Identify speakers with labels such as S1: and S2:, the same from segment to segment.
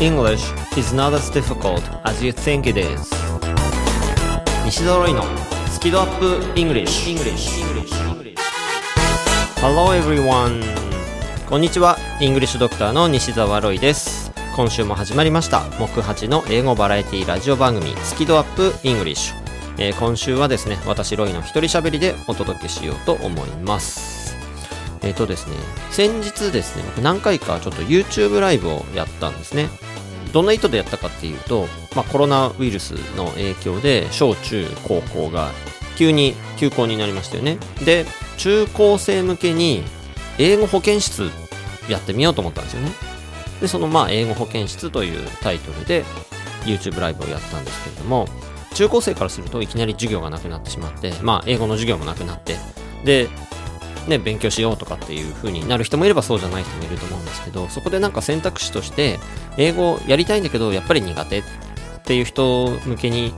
S1: English is not as difficult as you think it is. 西澤ロイのスキドアップ English, English. Hello everyone. こんにちは。イングリッシュドクターの西澤ロイです。今週も始まりました。木八の英語バラエティラジオ番組スキドアップ English、えー、今週はですね私ロイの一人喋りでお届けしようと思いますえっ、ー、とですね、先日ですね、僕何回かちょっと YouTube ライブをやったんですね。どんな意図でやったかっていうと、まあ、コロナウイルスの影響で小中高校が急に休校になりましたよね。で、中高生向けに英語保健室やってみようと思ったんですよね。で、そのまあ英語保健室というタイトルで YouTube ライブをやったんですけれども、中高生からするといきなり授業がなくなってしまって、まあ英語の授業もなくなって、で、ね、勉強しようとかっていう風になる人もいればそうじゃない人もいると思うんですけど、そこでなんか選択肢として、英語やりたいんだけど、やっぱり苦手っていう人向けに、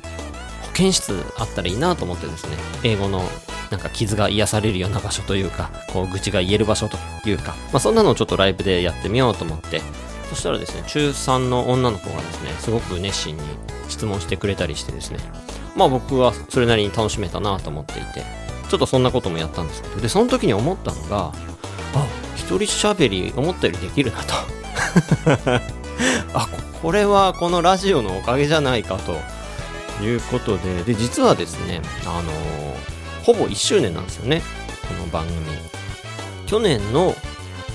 S1: 保健室あったらいいなと思ってですね、英語のなんか傷が癒されるような場所というか、こう愚痴が言える場所というか、まあそんなのをちょっとライブでやってみようと思って、そしたらですね、中3の女の子がですね、すごく熱心に質問してくれたりしてですね、まあ僕はそれなりに楽しめたなと思っていて、ちょっとそんなこともやったんですけど、で、その時に思ったのが、あ、一人喋り思ったよりできるなと。あ、これはこのラジオのおかげじゃないかということで、で、実はですね、あのー、ほぼ1周年なんですよね、この番組。去年の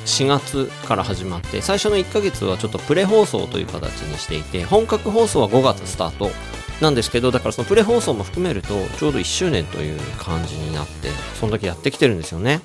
S1: 4月から始まって、最初の1ヶ月はちょっとプレ放送という形にしていて、本格放送は5月スタートなんですけど、だからそのプレ放送も含めると、ちょうど1周年という感じになって、その時やってきてるんですよね。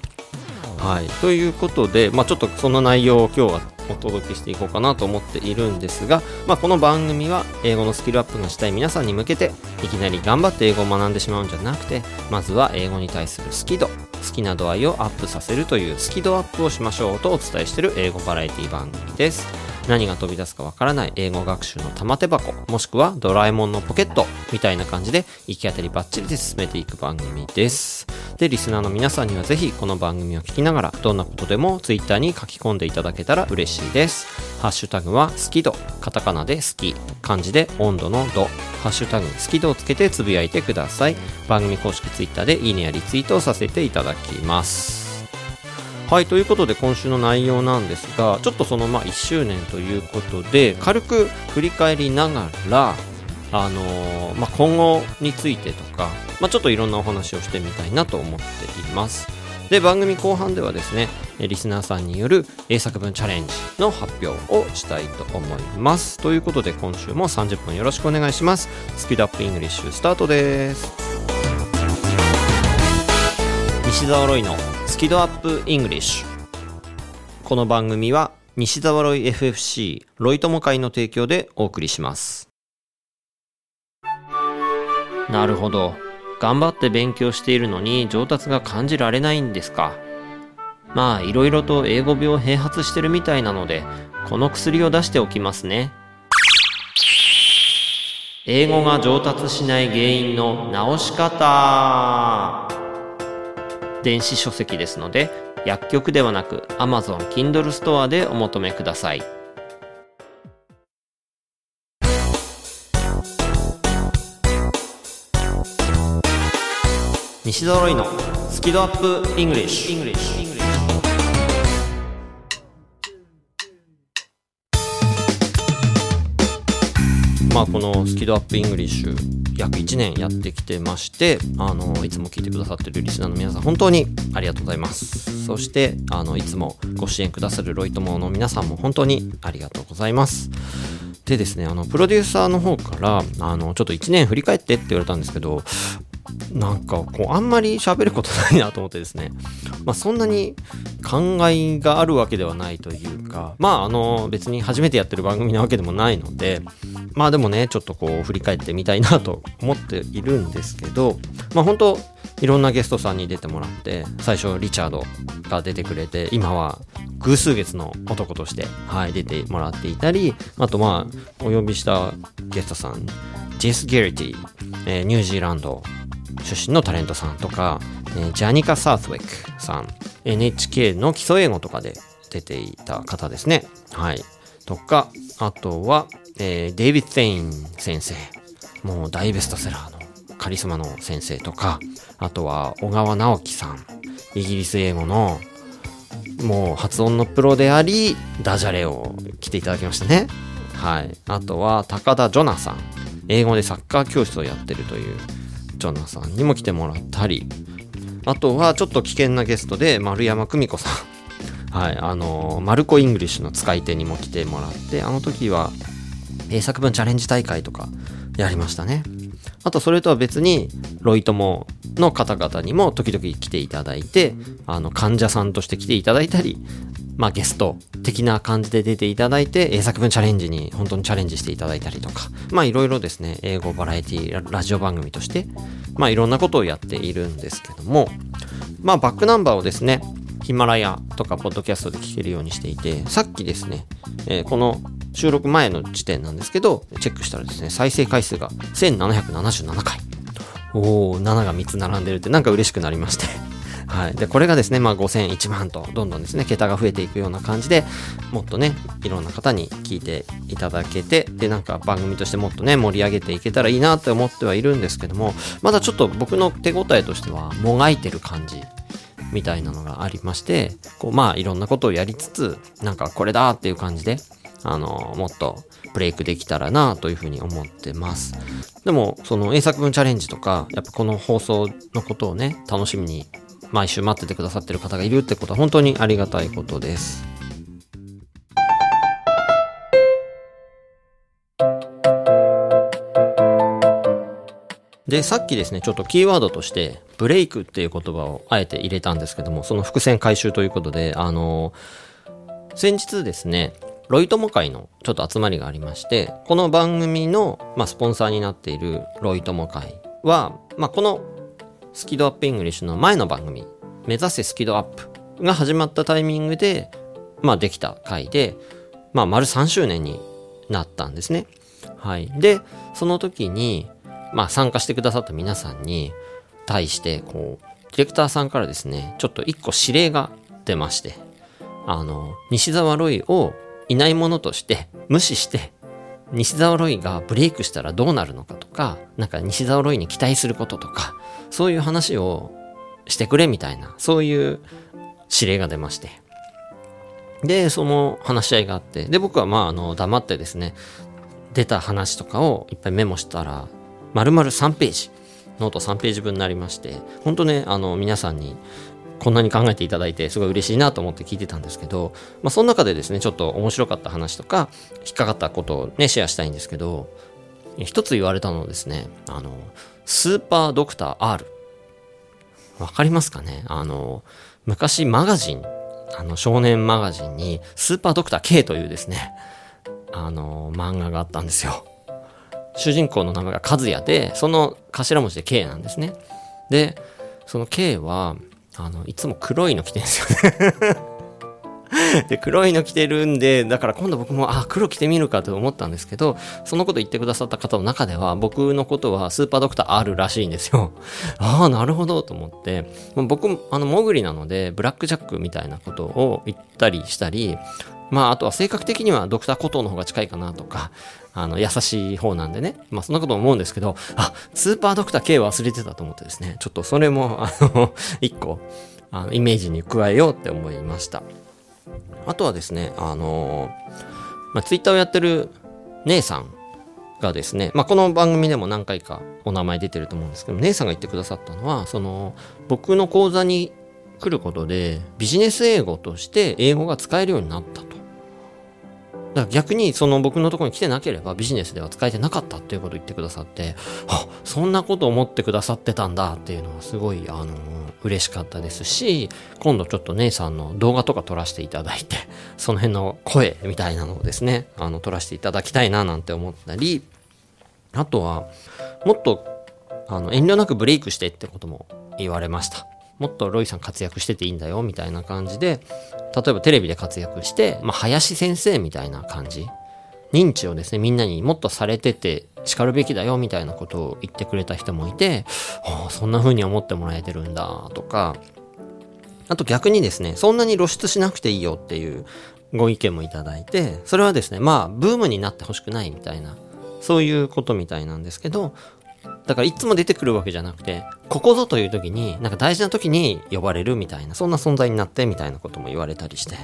S1: はい。ということで、まあちょっとその内容を今日はお届けしていこうかなと思っているんですが、まあこの番組は英語のスキルアップがしたい皆さんに向けて、いきなり頑張って英語を学んでしまうんじゃなくて、まずは英語に対する好き度、好きな度合いをアップさせるというスキドアップをしましょうとお伝えしている英語バラエティ番組です。何が飛び出すかわからない英語学習の玉手箱、もしくはドラえもんのポケットみたいな感じで行き当たりバッチリで進めていく番組です。で、リスナーの皆さんにはぜひこの番組を聞きながらどんなことでも Twitter に書き込んでいただけたら嬉しいです。ハッシュタグは好き度、カタカナで好き、漢字で温度の度、ハッシュタグ好き度をつけてつぶやいてください。番組公式 Twitter でいいねやリツイートをさせていただきます。はい、ということで今週の内容なんですが、ちょっとそのまあ1周年ということで、軽く振り返りながら、あのー、まあ、今後についてとか、まあ、ちょっといろんなお話をしてみたいなと思っています。で、番組後半ではですね、リスナーさんによる英作文チャレンジの発表をしたいと思います。ということで今週も30分よろしくお願いします。スピードアップイングリッシュスタートです。西澤ロイのスキドアップイングリッシュ。この番組は西澤ロイ FFC ロイ友会の提供でお送りします。なるほど。頑張って勉強しているのに上達が感じられないんですか。まあいろいろと英語病併発してるみたいなのでこの薬を出しておきますね。英語が上達しない原因の直し方。電子書籍ですので薬局ではなく Amazon Kindle ストアでお求めください。西揃いのスキドアップイングリッシュ。まあ、このスキドアップイングリッシュ約1年やってきてまして、あの、いつも聞いてくださってるリスナーの皆さん、本当にありがとうございます。そして、あの、いつもご支援くださるロイ友の皆さんも本当にありがとうございます。でですね、あの、プロデューサーの方から、あの、ちょっと1年振り返ってって言われたんですけど、なんかこうあんまり喋ることないなと思ってですね、まあ、そんなに考えがあるわけではないというかまああの別に初めてやってる番組なわけでもないのでまあでもねちょっとこう振り返ってみたいなと思っているんですけどまあ本当いろんなゲストさんに出てもらって最初リチャードが出てくれて今は偶数月の男として、はい、出てもらっていたりあとまあお呼びしたゲストさんジェス・ゲリティ、えー、ニュージーランド出身のタレントさんとか、えー、ジャニカ・サースウェックさん、NHK の基礎英語とかで出ていた方ですね。はい。とか、あとは、えー、デイビッド・テイン先生。もう大ベストセラーのカリスマの先生とか、あとは小川直樹さん。イギリス英語のもう発音のプロであり、ダジャレを来ていただきましたね。はい。あとは、高田ジョナさん。英語でサッカー教室をやってるというジョナさんにも来てもらったり、あとはちょっと危険なゲストで丸山久美子さん。はい。あの、マルコ・イングリッシュの使い手にも来てもらって、あの時は英作文チャレンジ大会とかやりましたね。あとそれとは別に、ロイ友の方々にも時々来ていただいて、あの、患者さんとして来ていただいたり、まあゲスト的な感じで出ていただいて、英作文チャレンジに本当にチャレンジしていただいたりとか、まあいろいろですね、英語バラエティラジオ番組として、まあいろんなことをやっているんですけども、まあバックナンバーをですね、ヒマラヤとかポッドキャストで聞けるようにしていて、さっきですね、えー、この収録前の時点なんですけど、チェックしたらですね、再生回数が1777回。おー、7が3つ並んでるってなんか嬉しくなりましてはい。で、これがですね、まあ5000、1万とどんどんですね、桁が増えていくような感じで、もっとね、いろんな方に聞いていただけて、で、なんか番組としてもっとね、盛り上げていけたらいいなって思ってはいるんですけども、まだちょっと僕の手応えとしては、もがいてる感じみたいなのがありまして、こう、まあいろんなことをやりつつ、なんかこれだっていう感じで、あの、もっとブレイクできたらなというふうに思ってます。でも、その英作文チャレンジとか、やっぱこの放送のことをね、楽しみに毎週待っててくださってる方がいるってことは本当にありがたいことです。で、さっきですね、ちょっとキーワードとして、ブレイクっていう言葉をあえて入れたんですけども、その伏線回収ということで、あの、先日ですね、ロイ友会のちょっと集まりがありまして、この番組の、まあ、スポンサーになっているロイ友会は、まあ、このスキドアップイングリッシュの前の番組、目指せスキドアップが始まったタイミングで、まあ、できた回で、まあ、丸3周年になったんですね。はい。で、その時に、まあ、参加してくださった皆さんに対して、こう、ディレクターさんからですね、ちょっと一個指令が出まして、あの、西澤ロイをいないものとして無視して西澤ロイがブレイクしたらどうなるのかとか、なんか西澤ロイに期待することとか、そういう話をしてくれみたいな、そういう指令が出まして。で、その話し合いがあって、で、僕はまあ、あの、黙ってですね、出た話とかをいっぱいメモしたら、丸々3ページ、ノート3ページ分になりまして、本当ね、あの、皆さんにこんなに考えていただいてすごい嬉しいなと思って聞いてたんですけど、まあ、その中でですね、ちょっと面白かった話とか、引っかかったことをね、シェアしたいんですけど、一つ言われたのはですね、あの、スーパードクター R。わかりますかね？あの、昔マガジン、あの、少年マガジンに、スーパードクター K というですね、あの、漫画があったんですよ。主人公の名前が和也で、その頭文字で K なんですね。で、その K は、あの、いつも黒いの着てるんですよね で、黒いの着てるんで、だから今度僕も、あ、黒着てみるかと思ったんですけど、そのこと言ってくださった方の中では、僕のことはスーパードクターあるらしいんですよ。ああ、なるほどと思って、僕、あの、モグリなので、ブラックジャックみたいなことを言ったりしたり、まあ、あとは性格的にはドクターコトーの方が近いかなとか、あの、優しい方なんでね。まあ、そんなこと思うんですけど、あ、スーパードクター K 忘れてたと思ってですね、ちょっとそれも、あの、一個、あの、イメージに加えようって思いました。あとはですね、あのまあ、ツイッターをやってる姉さんがですね、まあ、この番組でも何回かお名前出てると思うんですけど、姉さんが言ってくださったのは、その、僕の講座に来ることで、ビジネス英語として英語が使えるようになった。だから逆にその僕のところに来てなければビジネスでは使えてなかったっていうことを言ってくださって、あ、そんなこと思ってくださってたんだっていうのはすごい、あの、嬉しかったですし、今度ちょっと姉さんの動画とか撮らせていただいて、その辺の声みたいなのをですね、あの、撮らせていただきたいななんて思ったり、あとは、もっと、あの、遠慮なくブレイクしてってことも言われました。もっとロイさん活躍してていいんだよ、みたいな感じで、例えばテレビで活躍して、まあ、林先生みたいな感じ。認知をですね、みんなにもっとされてて叱るべきだよ、みたいなことを言ってくれた人もいて、ああ、そんな風に思ってもらえてるんだ、とか、あと逆にですね、そんなに露出しなくていいよっていうご意見もいただいて、それはですね、まあ、ブームになってほしくないみたいな、そういうことみたいなんですけど、だからいつも出てくるわけじゃなくて、ここぞという時に、なんか大事な時に呼ばれるみたいな、そんな存在になってみたいなことも言われたりして、い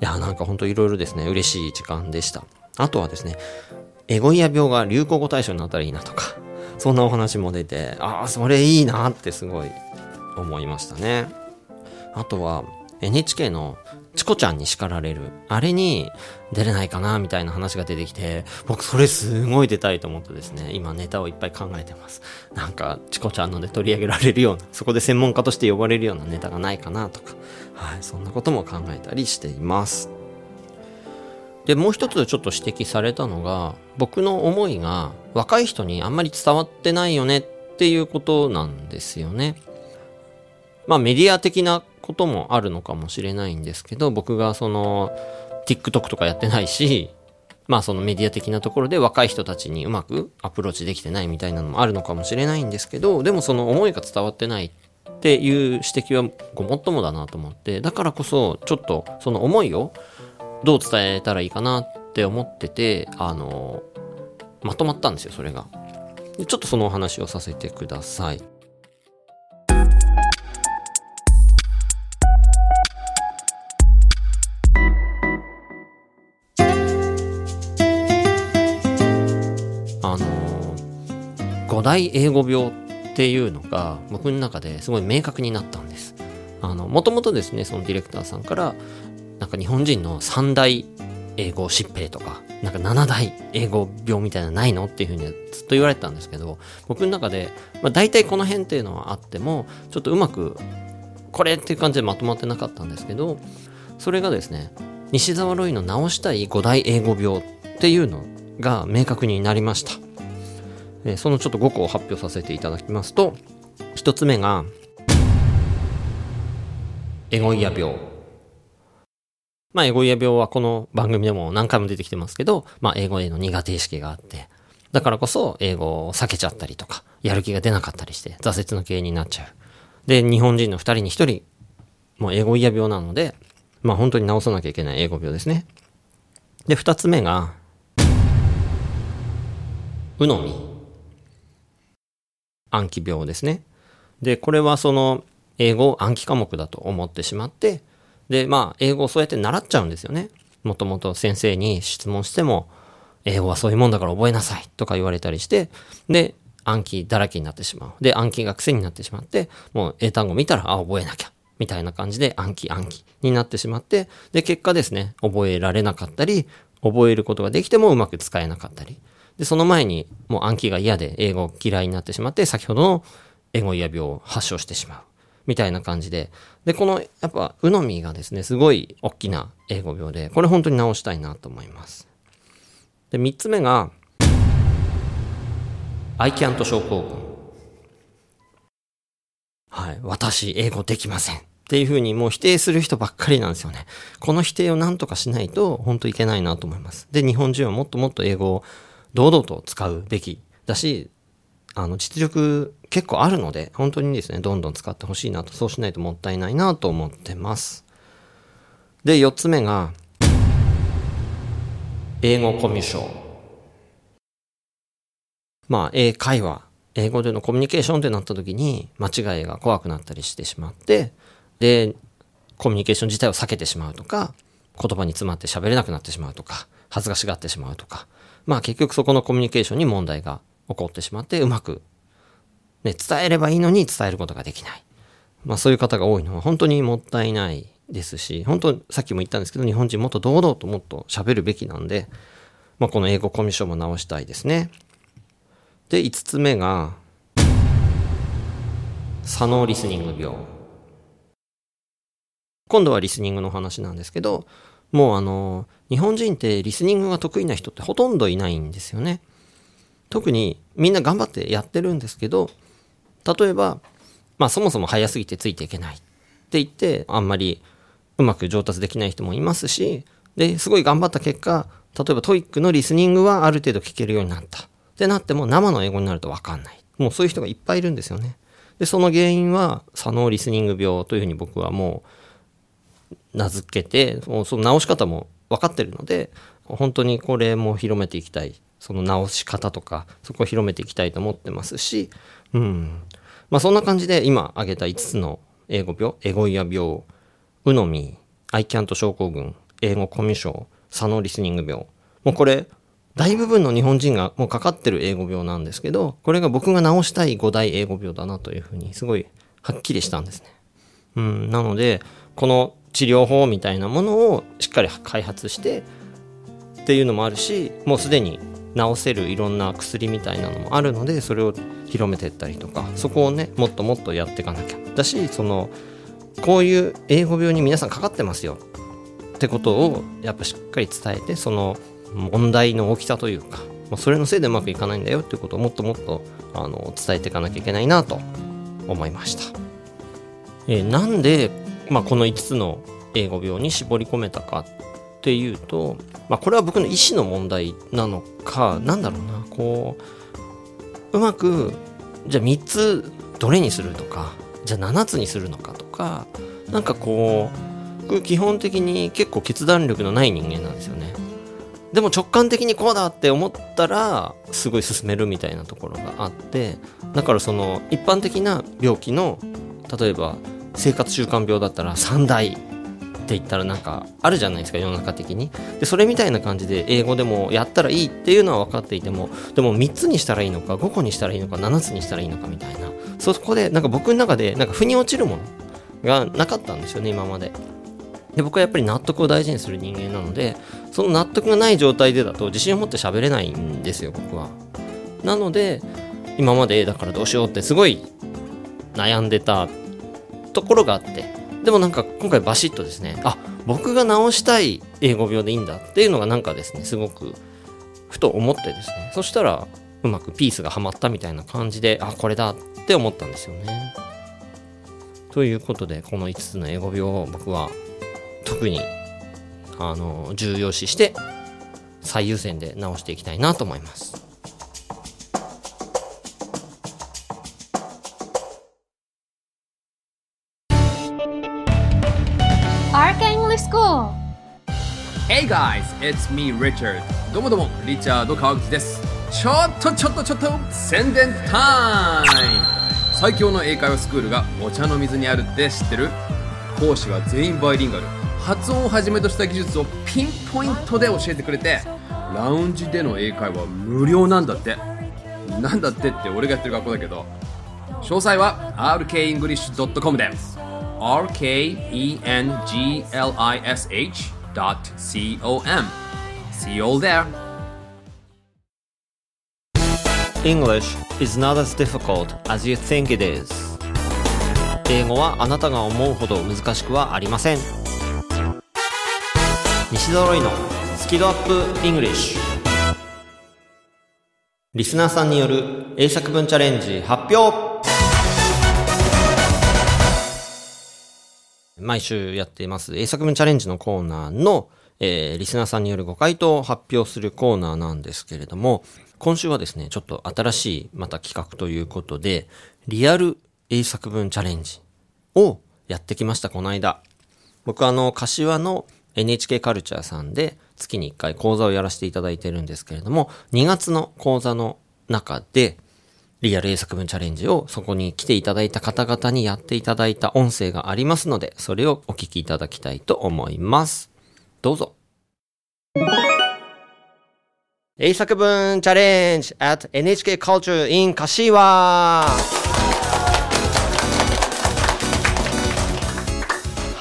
S1: や、なんかほんといろいろですね、嬉しい時間でした。あとはですね、エゴイア病が流行語大賞になったらいいなとか、そんなお話も出て、ああ、それいいなってすごい思いましたね。あとは、NHK のチコちゃんに叱られる。あれに出れないかなみたいな話が出てきて、僕それすごい出たいと思ってですね、今ネタをいっぱい考えてます。なんか、チコちゃんので取り上げられるような、そこで専門家として呼ばれるようなネタがないかなとか、はい、そんなことも考えたりしています。で、もう一つちょっと指摘されたのが、僕の思いが若い人にあんまり伝わってないよねっていうことなんですよね。まあメディア的なこともあるのかもしれないんですけど、僕がその TikTok とかやってないし、まあそのメディア的なところで若い人たちにうまくアプローチできてないみたいなのもあるのかもしれないんですけど、でもその思いが伝わってないっていう指摘はごもっともだなと思って、だからこそちょっとその思いをどう伝えたらいいかなって思ってて、あの、まとまったんですよ、それが。ちょっとそのお話をさせてください。大英語病っていうのが僕の中ですごい明確になったんです。もともとですね、そのディレクターさんから、なんか日本人の三大英語疾病とか、なんか7大英語病みたいなのないのっていうふうにずっと言われてたんですけど、僕の中で、まあ大体この辺っていうのはあっても、ちょっとうまく、これっていう感じでまとまってなかったんですけど、それがですね、西澤ロイの治したい5大英語病っていうのが明確になりました。えそのちょっと5個を発表させていただきますと、1つ目が、エゴイア病。まあ、エゴイア病はこの番組でも何回も出てきてますけど、まあ、英語への苦手意識があって、だからこそ英語を避けちゃったりとか、やる気が出なかったりして、挫折の原因になっちゃう。で、日本人の2人に1人、もうエゴイア病なので、まあ本当に治さなきゃいけない英語病ですね。で、2つ目が、うのみ。暗記病ですね。で、これはその、英語を暗記科目だと思ってしまって、で、まあ、英語をそうやって習っちゃうんですよね。もともと先生に質問しても、英語はそういうもんだから覚えなさいとか言われたりして、で、暗記だらけになってしまう。で、暗記が癖になってしまって、もう英単語見たら、あ、覚えなきゃ。みたいな感じで暗記暗記になってしまって、で、結果ですね、覚えられなかったり、覚えることができてもうまく使えなかったり。で、その前にもう暗記が嫌で英語嫌いになってしまって、先ほどの英語嫌病を発症してしまう。みたいな感じで。で、この、やっぱ、うのみがですね、すごい大きな英語病で、これ本当に直したいなと思います。で、三つ目が、I can't 症候群。はい。私、英語できません。っていうふうにもう否定する人ばっかりなんですよね。この否定をなんとかしないと、本当いけないなと思います。で、日本人はもっともっと英語を堂々と使うべきだし、あの、実力結構あるので、本当にですね、どんどん使ってほしいなと、そうしないともったいないなと思ってます。で、四つ目が、英語コミュ障。まあ、英会話、英語でのコミュニケーションってなった時に、間違いが怖くなったりしてしまって、で、コミュニケーション自体を避けてしまうとか、言葉に詰まって喋れなくなってしまうとか、恥ずかしがってしまうとか、まあ結局そこのコミュニケーションに問題が起こってしまって、うまく、ね、伝えればいいのに伝えることができない。まあそういう方が多いのは本当にもったいないですし、本当さっきも言ったんですけど、日本人もっと堂々ともっと喋るべきなんで、まあこの英語コミュ障も直したいですね。で、五つ目が、左脳リスニング病。今度はリスニングの話なんですけど、もうあの、日本人ってリスニングが得意な人ってほとんどいないんですよね。特にみんな頑張ってやってるんですけど、例えば、まあそもそも早すぎてついていけないって言って、あんまりうまく上達できない人もいますし、で、すごい頑張った結果、例えば TOEIC のリスニングはある程度聞けるようになった。ってなっても生の英語になるとわかんない。もうそういう人がいっぱいいるんですよね。で、その原因は左脳リスニング病というふうに僕はもう名付けてその直し方も分かってるので本当にこれも広めていきたい。その直し方とかそこを広めていきたいと思ってますし、うん。まあ、そんな感じで今挙げた5つの英語病エゴイア病ウノミアイキャント症候群英語コミュ障左脳リスニング病。もうこれ大部分の日本人がもうかかってる英語病なんですけどこれが僕が治したい5大英語病だなというふうにすごいはっきりしたんですね。うん、なのでこの治療法みたいなものをしっかり開発してっていうのもあるしもうすでに治せるいろんな薬みたいなのもあるのでそれを広めていったりとかそこをねもっともっとやっていかなきゃだしそのこういう英語病に皆さんかかってますよってことをやっぱしっかり伝えてその問題の大きさというかまそれのせいでうまくいかないんだよっていうことをもっともっとあの伝えていかなきゃいけないなと思いました。えー、なんで、まあ、この5つの英語病に絞り込めたかっていうと、まあ、これは僕の意思の問題なのかなんだろうな。こううまくじゃあ3つどれにするとかじゃあ7つにするのかとかなんかこう基本的に結構決断力のない人間なんですよね。でも直感的にこうだって思ったらすごい進めるみたいなところがあってだからその一般的な病気の例えば生活習慣病だったら3大って言ったらなんかあるじゃないですか世の中的に。でそれみたいな感じで英語でもやったらいいっていうのは分かっていてもでも3つにしたらいいのか5個にしたらいいのか7つにしたらいいのかみたいな。そこでなんか僕の中でなんか腑に落ちるものがなかったんですよね今まで。で僕はやっぱり納得を大事にする人間なのでその納得がない状態でだと自信を持って喋れないんですよ僕は。なので今までだからどうしようってすごい悩んでたところがあってでもなんか今回バシッとですねあ僕が治したい英語病でいいんだっていうのがなんかですねすごくふと思ってですねそしたらうまくピースがはまったみたいな感じであこれだって思ったんですよね。ということでこの5つの英語病を僕は特にあの重要視して最優先で直していきたいなと思います。
S2: Guys, it's me Richard. どうもどうもリチャード川口です。ちょっとちょっとちょっと宣伝タイム。最強の英会話スクールがお茶の水にあるって知ってる？講師は全員バイリンガル。発音をはじめとした技術をピンポイントで教えてくれてラウンジでの英会話無料なんだって。なんだってって俺がやってる学校だけど。詳細は rkenglish.com で。rkenglish www.com. See you all there.
S1: English is not as difficult as you think it is. 英語はあなたが思うほど難しくはありません。西ドロイのスキドアップ English リスナーさんによる英作文チャレンジ発表毎週やっています英作文チャレンジのコーナーの、えー、リスナーさんによるご回答を発表するコーナーなんですけれども、今週はですね、ちょっと新しいまた企画ということで、リアル英作文チャレンジをやってきました、この間。僕あの、柏の NHK カルチャーさんで月に1回講座をやらせていただいてるんですけれども、2月の講座の中で、リアル英作文チャレンジをそこに来ていただいた方々にやっていただいた音声がありますので、それをお聞きいただきたいと思います。どうぞ。英作文チャレンジ at NHK Culture in 柏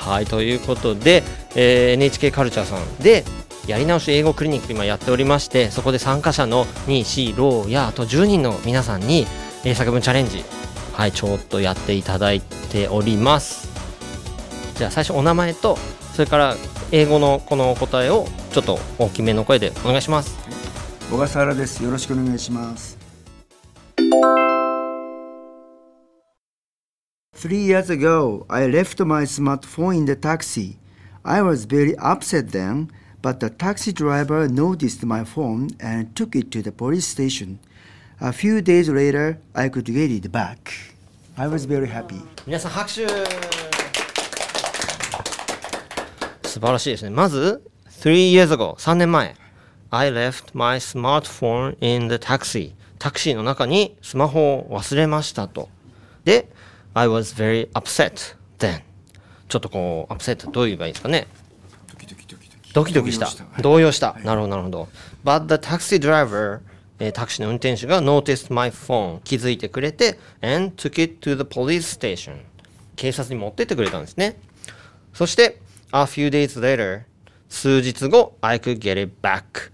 S1: はい、ということで、えー、NHK カルチャーさんでやり直し英語クリニック今やっておりましてそこで参加者のニーシーローやあと10人の皆さんに英作文チャレンジはいちょっとやっていただいております。じゃあ最初お名前とそれから英語のこの答えをちょっと大きめの声でお願いします。
S3: 小笠原です。よろしくお願いします。Three years ago, I left my smartphone in the taxi. I was very upset then but the taxi driver noticed my phone and took it to the police station. A few days later, I could get it back. I was very happy.
S1: 皆さん拍手素晴らしいですね。まず、three years ago、3年前。I left my smartphone in the taxi. タクシーの中にスマホを忘れましたと。で、I was very upset then. ちょっとこう、upset どう言えばいいですかね。
S3: ドキドキ
S1: した。動揺した。なるほど、なるほど。But the taxi driver, えータクシーの運転手が noticed my phone 気づいてくれて and took it to the police station 警察に持ってってくれたんですね。そして、a few days later 数日後 I could get it back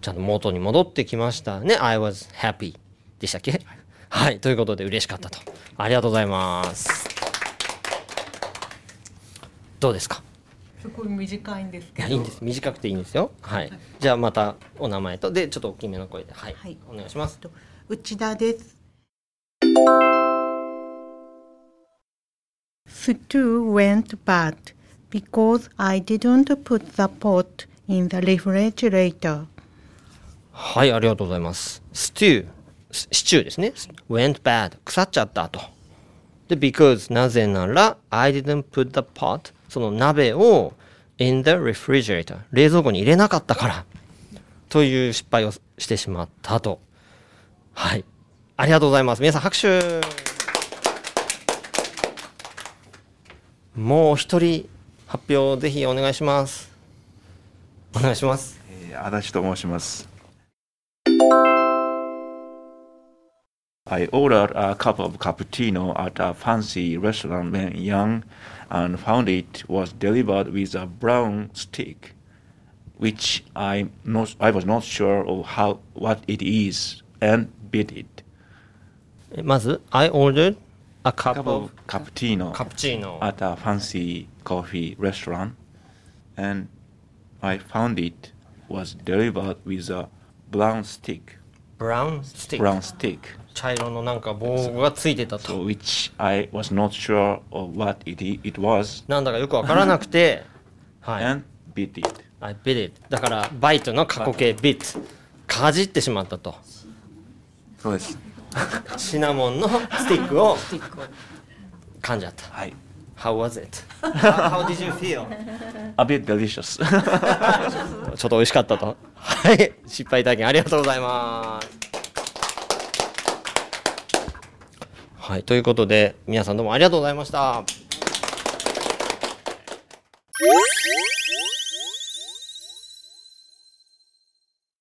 S1: ちゃんと元に戻ってきましたね。I was happy でしたっけ？はい。ということで嬉しかったと。ありがとうございます。どうですか？
S4: すごい短いんです
S1: い
S4: けど。
S1: やいいんです。短くていいんですよ。はい。じゃあまたお名前とでちょっと大きめの声ではい、
S4: はい。
S1: お願いします。
S4: と内田です。Stew went bad because I didn't put the pot in the refrigerator.
S1: はいありがとうございます。ステューシシチューですね。Went bad 腐っちゃったと。で because なぜなら I didn't put the pot その鍋を in the refrigerator 冷蔵庫に入れなかったからという失敗をしてしまったと。はい。ありがとうございます。皆さん拍手。もう一人発表ぜひお願いします。お願いします。
S5: えー足立と申します。I ordered a cup of cappuccino at a fancy restaurant when young and found it was delivered with a brown stick, which I, not, I was not sure of how, what it is and bit it.
S1: I ordered a cup,
S5: cup
S1: of,
S5: of cappuccino,
S1: cappuccino
S5: at a fancy coffee restaurant and I found it was delivered with a brown stick.
S1: ブラウンスティック
S5: brown stick,
S1: 茶色のなんか棒がついてた
S5: so
S1: と
S5: which I was not sure of what it, i- it was,
S1: なんだかよくわからなくて。はい。
S5: And bit it.
S1: I bit it だからバイトの過去形 bit かじってしまったと。
S5: そうです。
S1: シナモンのスティックを。噛んじゃった。
S5: はい。
S1: How was it? How, how did you feel?
S5: A bit delicious.
S1: ちょっと美味しかったとはい失敗体験ありがとうございますはいということで皆さんどうもありがとうございました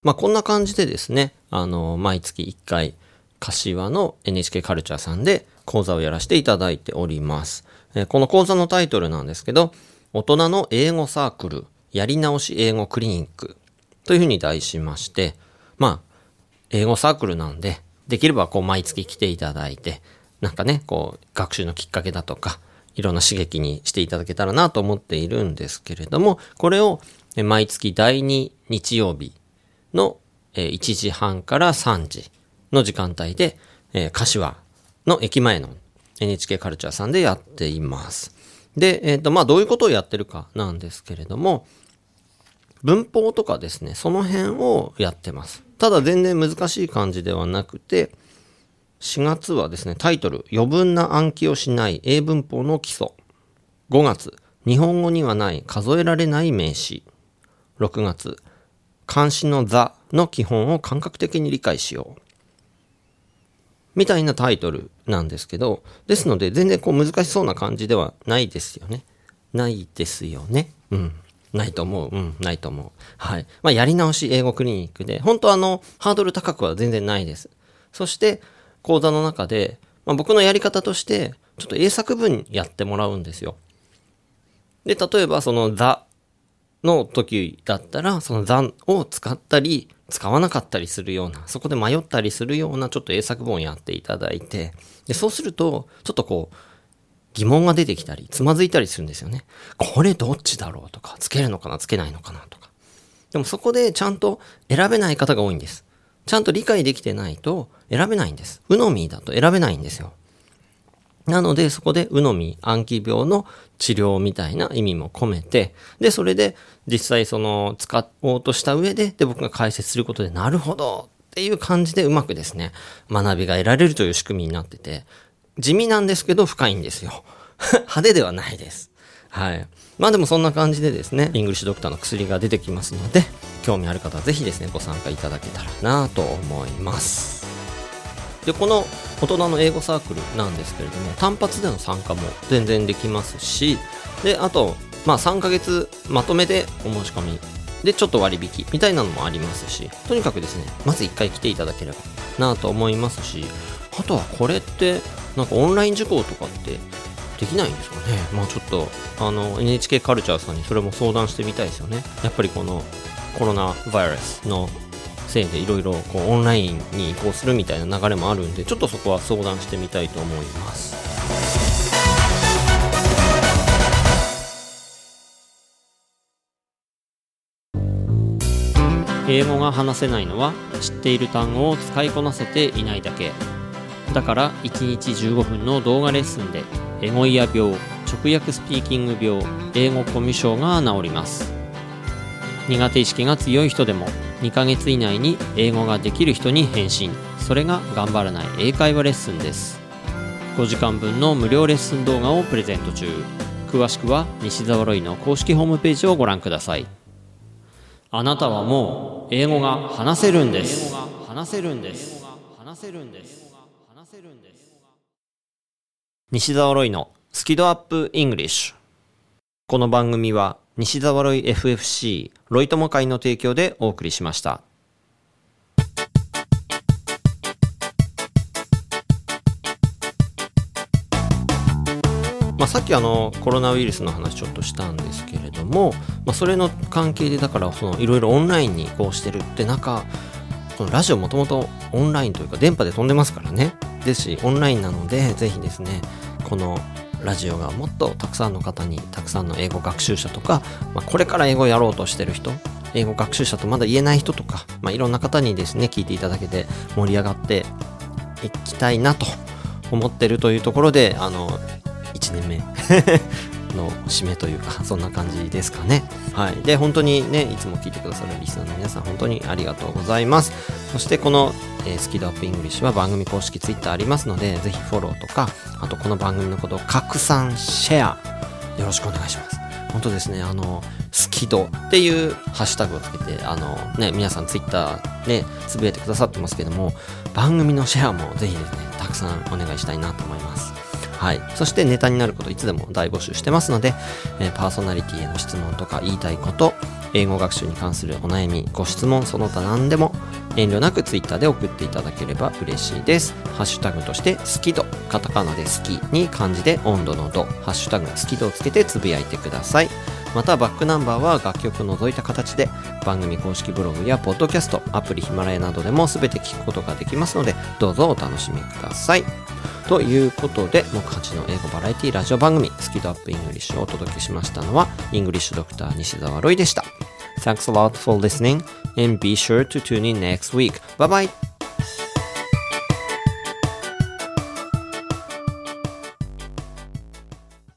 S1: まあこんな感じでですねあの毎月1回柏の NHK カルチャーさんで講座をやらせていただいております。この講座のタイトルなんですけど、大人の英語サークル、やり直し英語クリニックというふうに題しまして、まあ、英語サークルなんで、できればこう毎月来ていただいて、なんかね、こう学習のきっかけだとか、いろんな刺激にしていただけたらなと思っているんですけれども、これを毎月第2日曜日の1時半から3時の時間帯で、柏の駅前の NHK カルチャーさんでやっています。で、えっ、と、まあ、どういうことをやってるかなんですけれども、文法とかですね、その辺をやってます。ただ全然難しい感じではなくて、4月はですね、タイトル、余分な暗記をしない英文法の基礎。5月、日本語にはない数えられない名詞。6月、漢詩の座の基本を感覚的に理解しよう。みたいなタイトルなんですけど、ですので全然こう難しそうな感じではないですよね。ないですよね。うん。ないと思う。うん、ないと思う。はい。まあ、やり直し英語クリニックで、本当あの、ハードル高くは全然ないです。そして、講座の中で、まあ、僕のやり方として、ちょっと英作文やってもらうんですよ。で、例えばその、ザの時だったら、その残を使ったり、使わなかったりするような、そこで迷ったりするようなちょっと英作文をやっていただいて、で、そうすると、ちょっとこう、疑問が出てきたり、つまずいたりするんですよね。これどっちだろうとか、つけるのかな、つけないのかなとか。でもそこでちゃんと選べない方が多いんです。ちゃんと理解できてないと選べないんです。うのみだと選べないんですよ。なので、そこで、うのみ、暗記病の治療みたいな意味も込めて、で、それで、実際その、使おうとした上で、で、僕が解説することで、なるほどっていう感じでうまくですね、学びが得られるという仕組みになってて、地味なんですけど深いんですよ。派手ではないです。はい。まあでもそんな感じでですね、イングリッシュドクターの薬が出てきますので、興味ある方はぜひですね、ご参加いただけたらなと思います。で、この大人の英語サークルなんですけれども、単発での参加も全然できますし、で、あと、まあ3ヶ月まとめでお申し込みでちょっと割引みたいなのもありますし、とにかくですね、まず1回来ていただければなと思いますし、あとはこれって、なんかオンライン受講とかってできないんですかね？まあちょっとあの NHK カルチャーさんにそれも相談してみたいですよね。やっぱりこのコロナバイラスのせいでいろいろこうオンラインに移行するみたいな流れもあるんでちょっとそこは相談してみたいと思います。英語が話せないのは知っている単語を使いこなせていないだけ。だから1日15分の動画レッスンでエゴイヤ病直訳スピーキング病英語コミュ障が治ります。苦手意識が強い人でも2ヶ月以内に英語ができる人に返信。それが頑張らない英会話レッスンです。5時間分の無料レッスン動画をプレゼント中。詳しくは西澤ロイの公式ホームページをご覧ください。あなたはもう英語が話せるんです。話せるんです。話せるんです。話せるんです。西澤ロイのスキドアップイングリッシュ。この番組は西澤ロイ FFC ロイ友会の提供でお送りしました。まあ、さっきあのコロナウイルスの話ちょっとしたんですけれども、まあ、それの関係でだからいろいろオンラインに移行してるって中このラジオもともとオンラインというか電波で飛んでますからね。ですしオンラインなのでぜひですねこのラジオがもっとたくさんの方にたくさんの英語学習者とか、まあ、これから英語をやろうとしてる人英語学習者とまだ言えない人とか、まあ、いろんな方にですね聞いていただけて盛り上がっていきたいなと思ってるというところであの1年目。の締めというか そんな感じですかね。はい。で本当にねいつも聞いてくださるリスナーの皆さん本当にありがとうございます。そしてこの、えースキドアップイングリッシュは番組公式ツイッターありますのでぜひフォローとかあとこの番組のことを拡散シェアよろしくお願いします。本当ですねあのスキドっていうハッシュタグをつけてあのね皆さんツイッターでつぶやいてくださってますけども番組のシェアもぜひですねたくさんお願いしたいなと思います。はい。そしてネタになることいつでも大募集してますので、えーパーソナリティへの質問とか言いたいこと、英語学習に関するお悩み、ご質問、その他何でも遠慮なくツイッターで送っていただければ嬉しいです。ハッシュタグとして、好きと、カタカナで好きに漢字で温度の度、ハッシュタグ好き度をつけてつぶやいてください。またバックナンバーは楽曲を除いた形で番組公式ブログやポッドキャスト、アプリヒマラヤなどでも全て聞くことができますので、どうぞお楽しみください。ということで、木八の英語バラエティラジオ番組、スキドアップイングリッシュをお届けしましたのは、イングリッシュドクター西澤ロイでした。Thanks a lot for listening and be sure to tune in next week. Bye bye!